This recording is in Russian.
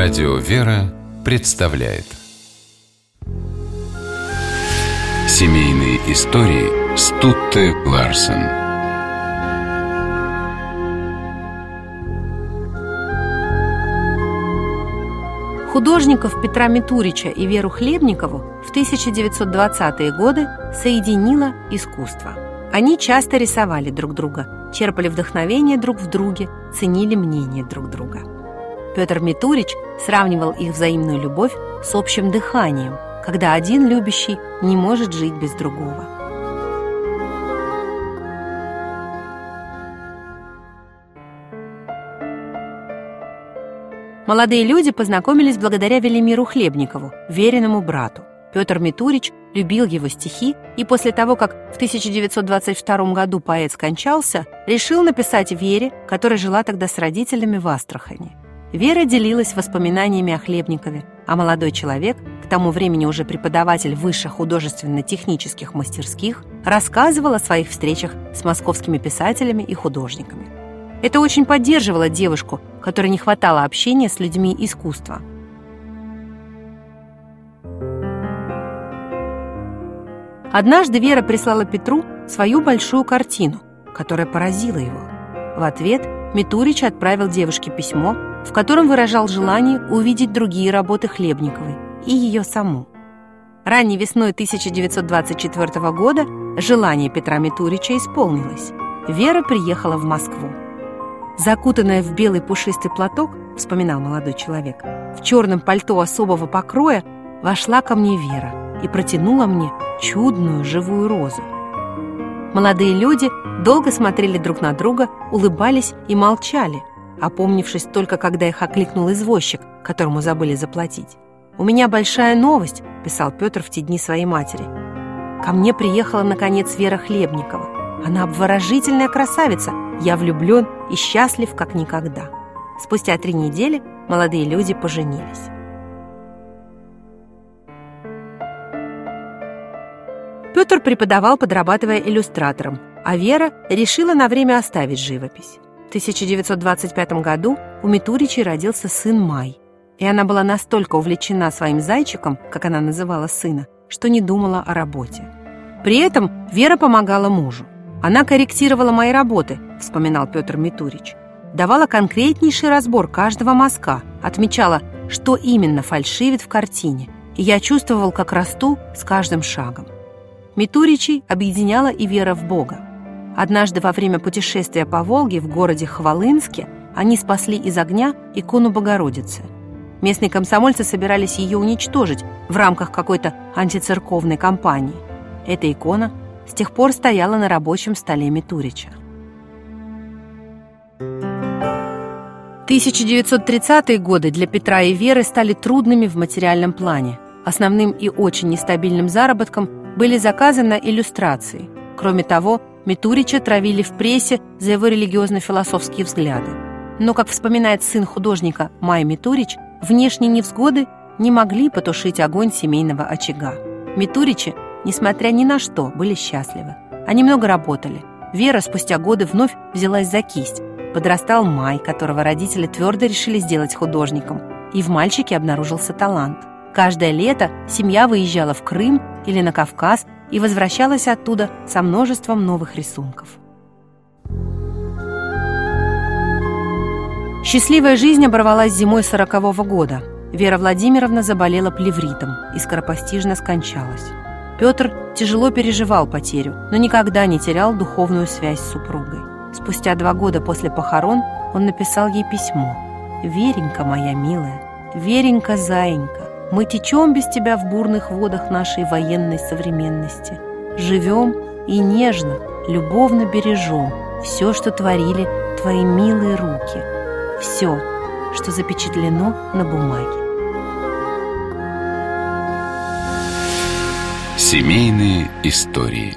Радио «Вера» представляет Семейные истории Стутте Ларсен Художников Петра Митурича и Веру Хлебникову в 1920-е годы соединило искусство. Они часто рисовали друг друга, черпали вдохновение друг в друге, ценили мнение друг друга. Петр Митурич сравнивал их взаимную любовь с общим дыханием, когда один любящий не может жить без другого. Молодые люди познакомились благодаря Велимиру Хлебникову, веренному брату. Петр Митурич любил его стихи и после того, как в 1922 году поэт скончался, решил написать Вере, которая жила тогда с родителями в Астрахани. Вера делилась воспоминаниями о Хлебникове, а молодой человек, к тому времени уже преподаватель высших художественно-технических мастерских, рассказывал о своих встречах с московскими писателями и художниками. Это очень поддерживало девушку, которой не хватало общения с людьми искусства. Однажды Вера прислала Петру свою большую картину, которая поразила его. В ответ Митурич отправил девушке письмо, в котором выражал желание увидеть другие работы Хлебниковой и ее саму. Ранней весной 1924 года желание Петра Митурича исполнилось. Вера приехала в Москву. Закутанная в белый пушистый платок, вспоминал молодой человек, в черном пальто особого покроя вошла ко мне Вера и протянула мне чудную живую розу. Молодые люди долго смотрели друг на друга, улыбались и молчали, опомнившись только когда их окликнул извозчик, которому забыли заплатить. «У меня большая новость», — писал Петр в те дни своей матери. «Ко мне приехала, наконец, Вера Хлебникова. Она обворожительная красавица. Я влюблен и счастлив, как никогда. Спустя три недели молодые люди поженились. Петр преподавал, подрабатывая иллюстратором, а Вера решила на время оставить живопись. В 1925 году у Митуричей родился сын Май, и она была настолько увлечена своим зайчиком, как она называла сына, что не думала о работе. При этом Вера помогала мужу. Она корректировала мои работы, вспоминал Петр Митурич. Давала конкретнейший разбор каждого мазка, отмечала, что именно фальшивит в картине, и я чувствовал, как расту с каждым шагом. Митуричей объединяла и вера в Бога. Однажды во время путешествия по Волге в городе Хвалынске они спасли из огня икону Богородицы. Местные комсомольцы собирались ее уничтожить в рамках какой-то антицерковной кампании. Эта икона – с тех пор стояла на рабочем столе Митурича. 1930-е годы для Петра и Веры стали трудными в материальном плане. Основным и очень нестабильным заработком были заказы на иллюстрации. Кроме того, Митурича травили в прессе за его религиозно-философские взгляды. Но, как вспоминает сын художника Май Митурич, внешние невзгоды не могли потушить огонь семейного очага. Митуричи несмотря ни на что, были счастливы. Они много работали. Вера спустя годы вновь взялась за кисть. Подрастал Май, которого родители твердо решили сделать художником. И в мальчике обнаружился талант. Каждое лето семья выезжала в Крым или на Кавказ и возвращалась оттуда со множеством новых рисунков. Счастливая жизнь оборвалась зимой сорокового года. Вера Владимировна заболела плевритом и скоропостижно скончалась. Петр тяжело переживал потерю, но никогда не терял духовную связь с супругой. Спустя два года после похорон он написал ей письмо. «Веренька моя милая, Веренька, заинька, мы течем без тебя в бурных водах нашей военной современности. Живем и нежно, любовно бережем все, что творили твои милые руки, все, что запечатлено на бумаге. Семейные истории